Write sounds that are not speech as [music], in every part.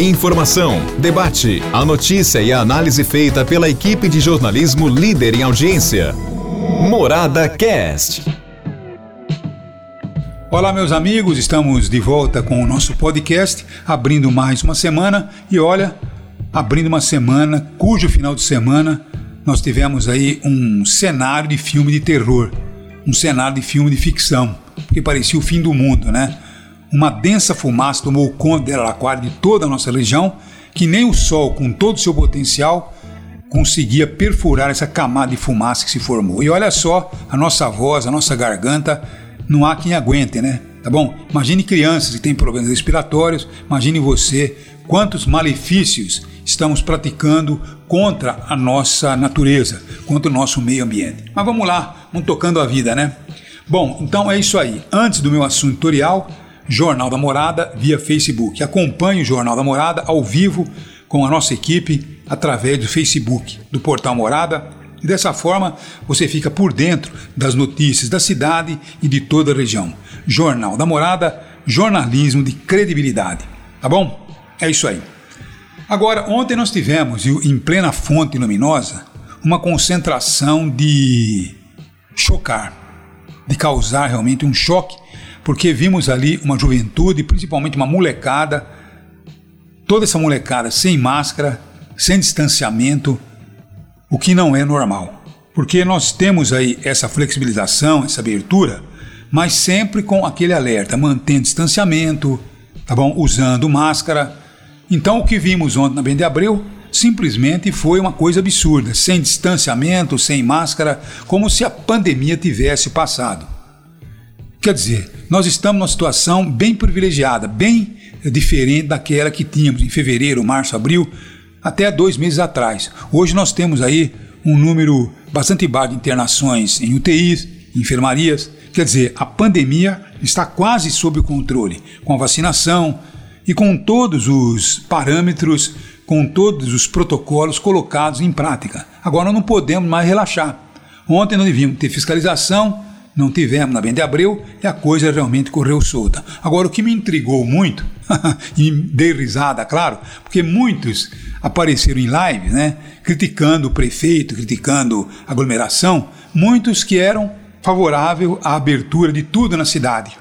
Informação, debate, a notícia e a análise feita pela equipe de jornalismo líder em audiência. Morada Cast. Olá, meus amigos, estamos de volta com o nosso podcast, abrindo mais uma semana e olha, abrindo uma semana cujo final de semana nós tivemos aí um cenário de filme de terror, um cenário de filme de ficção, que parecia o fim do mundo, né? Uma densa fumaça tomou conta de Araraquara de toda a nossa região, que nem o sol, com todo o seu potencial, conseguia perfurar essa camada de fumaça que se formou. E olha só, a nossa voz, a nossa garganta, não há quem aguente, né? Tá bom? Imagine crianças que têm problemas respiratórios, imagine você quantos malefícios estamos praticando contra a nossa natureza, contra o nosso meio ambiente. Mas vamos lá, vamos tocando a vida, né? Bom, então é isso aí. Antes do meu assunto tutorial, Jornal da Morada via Facebook. Acompanhe o Jornal da Morada ao vivo com a nossa equipe através do Facebook, do Portal Morada. E dessa forma você fica por dentro das notícias da cidade e de toda a região. Jornal da Morada, jornalismo de credibilidade. Tá bom? É isso aí. Agora, ontem nós tivemos, em plena fonte luminosa, uma concentração de chocar, de causar realmente um choque porque vimos ali uma juventude, principalmente uma molecada, toda essa molecada sem máscara, sem distanciamento, o que não é normal. Porque nós temos aí essa flexibilização, essa abertura, mas sempre com aquele alerta, mantendo distanciamento, tá bom? Usando máscara. Então o que vimos ontem na Bende Abreu simplesmente foi uma coisa absurda, sem distanciamento, sem máscara, como se a pandemia tivesse passado. Quer dizer, nós estamos numa situação bem privilegiada, bem diferente daquela que tínhamos em fevereiro, março, abril, até dois meses atrás. Hoje nós temos aí um número bastante baixo de internações em UTIs, enfermarias. Quer dizer, a pandemia está quase sob controle, com a vacinação e com todos os parâmetros, com todos os protocolos colocados em prática. Agora não podemos mais relaxar. Ontem nós devíamos ter fiscalização, não tivemos na Bende Abreu e a coisa realmente correu solta. Agora, o que me intrigou muito, [laughs] e dei risada, claro, porque muitos apareceram em live, né, criticando o prefeito, criticando a aglomeração, muitos que eram favoráveis à abertura de tudo na cidade.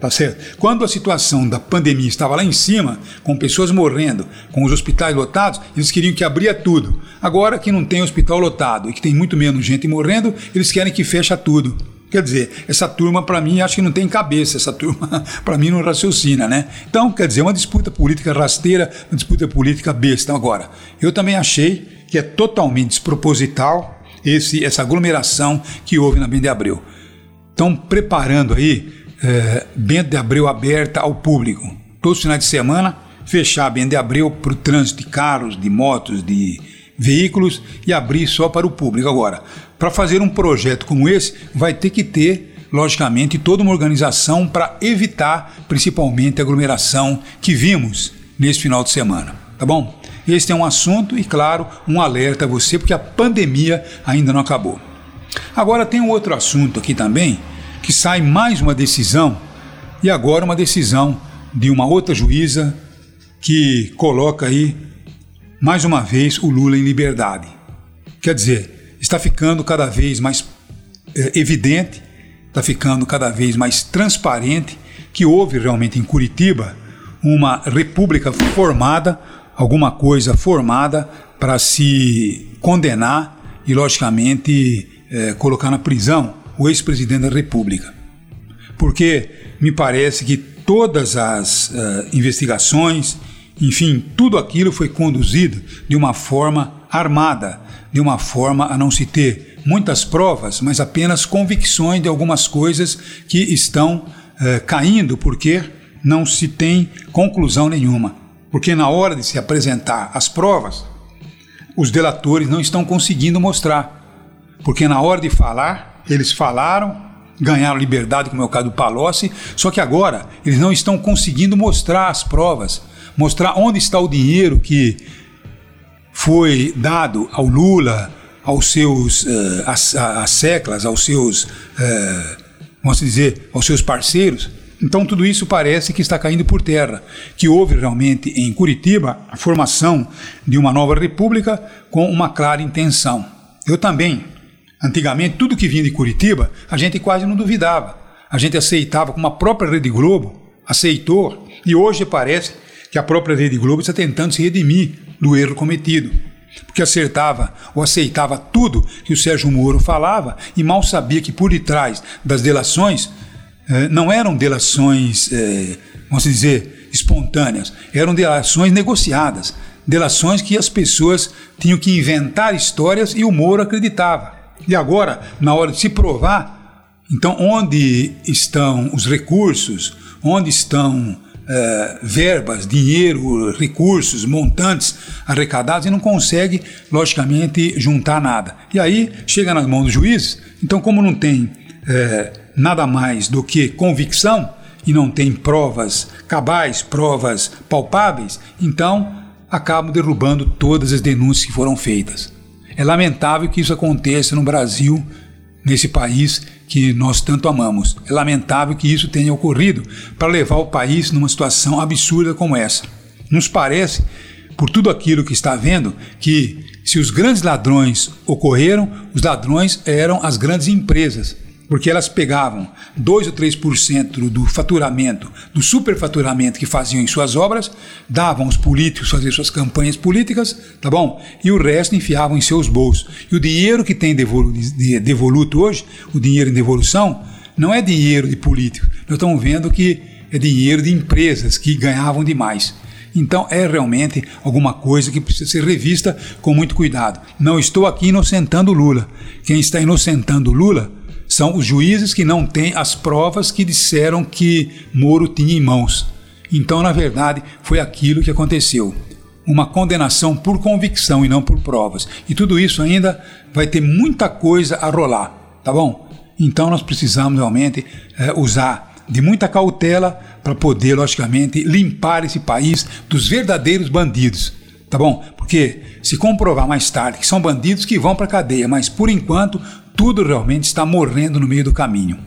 Tá certo? Quando a situação da pandemia estava lá em cima, com pessoas morrendo, com os hospitais lotados, eles queriam que abria tudo. Agora que não tem hospital lotado e que tem muito menos gente morrendo, eles querem que fecha tudo. Quer dizer, essa turma para mim acho que não tem cabeça, essa turma [laughs] para mim não raciocina, né? Então, quer dizer, uma disputa política rasteira, uma disputa política besta. Agora, eu também achei que é totalmente desproposital esse, essa aglomeração que houve na Bento de Abreu. Estão preparando aí é, Bento de Abreu aberta ao público. Todos os finais de semana, fechar Bento de Abreu para o trânsito de carros, de motos, de veículos e abrir só para o público. Agora, para fazer um projeto como esse, vai ter que ter, logicamente, toda uma organização para evitar principalmente a aglomeração que vimos nesse final de semana. Tá bom? Este é um assunto e, claro, um alerta a você, porque a pandemia ainda não acabou. Agora tem um outro assunto aqui também, que sai mais uma decisão, e agora uma decisão de uma outra juíza que coloca aí mais uma vez o Lula em liberdade. Quer dizer, está ficando cada vez mais é, evidente, está ficando cada vez mais transparente que houve realmente em Curitiba uma república formada, alguma coisa formada para se condenar e, logicamente, é, colocar na prisão o ex-presidente da República. Porque me parece que todas as uh, investigações, enfim, tudo aquilo foi conduzido de uma forma armada, de uma forma a não se ter muitas provas, mas apenas convicções de algumas coisas que estão eh, caindo porque não se tem conclusão nenhuma. Porque na hora de se apresentar as provas, os delatores não estão conseguindo mostrar. Porque na hora de falar, eles falaram, ganharam liberdade, como é o caso do Palocci, só que agora eles não estão conseguindo mostrar as provas mostrar onde está o dinheiro que foi dado ao Lula, aos seus uh, as, as seclas, aos seus, uh, vamos dizer, aos seus parceiros. Então tudo isso parece que está caindo por terra, que houve realmente em Curitiba a formação de uma nova república com uma clara intenção. Eu também, antigamente, tudo que vinha de Curitiba, a gente quase não duvidava. A gente aceitava como a própria Rede Globo aceitou, e hoje parece que a própria Rede Globo está tentando se redimir do erro cometido. Porque acertava ou aceitava tudo que o Sérgio Moro falava e mal sabia que por detrás das delações é, não eram delações, é, vamos dizer, espontâneas, eram delações negociadas, delações que as pessoas tinham que inventar histórias e o Moro acreditava. E agora, na hora de se provar, então onde estão os recursos, onde estão é, verbas, dinheiro, recursos, montantes arrecadados e não consegue, logicamente, juntar nada. E aí chega nas mãos dos juízes, então, como não tem é, nada mais do que convicção e não tem provas cabais, provas palpáveis, então acabam derrubando todas as denúncias que foram feitas. É lamentável que isso aconteça no Brasil, nesse país que nós tanto amamos. É lamentável que isso tenha ocorrido para levar o país numa situação absurda como essa. Nos parece, por tudo aquilo que está vendo, que se os grandes ladrões ocorreram, os ladrões eram as grandes empresas porque elas pegavam 2 ou 3% do faturamento, do superfaturamento que faziam em suas obras, davam aos políticos fazer suas campanhas políticas, tá bom? E o resto enfiavam em seus bolsos. E o dinheiro que tem devoluto hoje, o dinheiro em devolução, não é dinheiro de políticos. Nós estamos vendo que é dinheiro de empresas que ganhavam demais. Então é realmente alguma coisa que precisa ser revista com muito cuidado. Não estou aqui inocentando Lula. Quem está inocentando Lula são os juízes que não têm as provas que disseram que Moro tinha em mãos. Então, na verdade, foi aquilo que aconteceu. Uma condenação por convicção e não por provas. E tudo isso ainda vai ter muita coisa a rolar, tá bom? Então nós precisamos realmente é, usar de muita cautela para poder, logicamente, limpar esse país dos verdadeiros bandidos, tá bom? Porque se comprovar mais tarde que são bandidos que vão para a cadeia, mas por enquanto tudo realmente está morrendo no meio do caminho.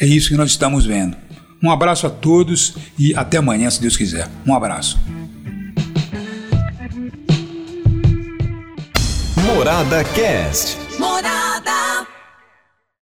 É isso que nós estamos vendo. Um abraço a todos e até amanhã, se Deus quiser. Um abraço. Morada Cast. Morada.